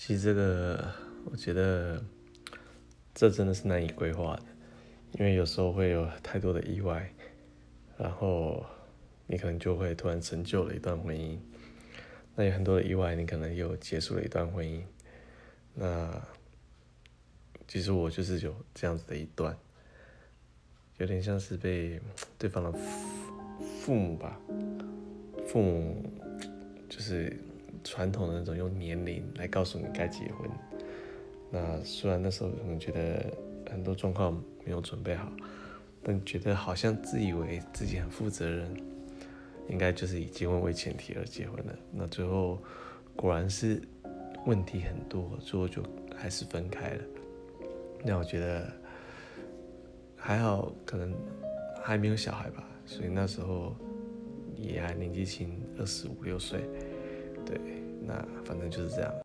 其实这个，我觉得这真的是难以规划的，因为有时候会有太多的意外，然后你可能就会突然成就了一段婚姻。那有很多的意外，你可能又结束了一段婚姻。那其实我就是有这样子的一段，有点像是被对方的父父母吧，父母就是。传统的那种用年龄来告诉你该结婚，那虽然那时候可能觉得很多状况没有准备好，但觉得好像自以为自己很负责任，应该就是以结婚为前提而结婚了。那最后果然是问题很多，最后就还是分开了。那我觉得还好，可能还没有小孩吧，所以那时候也还年纪轻，二十五六岁。对，那反正就是这样。